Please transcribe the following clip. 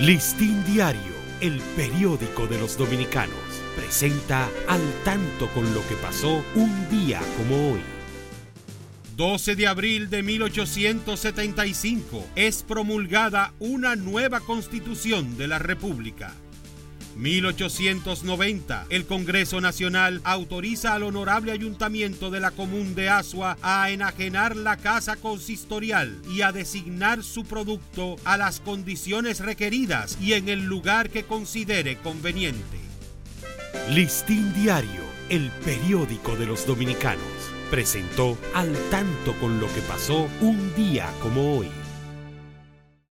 Listín Diario, el periódico de los dominicanos, presenta al tanto con lo que pasó un día como hoy. 12 de abril de 1875 es promulgada una nueva constitución de la República. 1890, el Congreso Nacional autoriza al Honorable Ayuntamiento de la Común de Asua a enajenar la casa consistorial y a designar su producto a las condiciones requeridas y en el lugar que considere conveniente. Listín Diario, el periódico de los dominicanos, presentó al tanto con lo que pasó un día como hoy.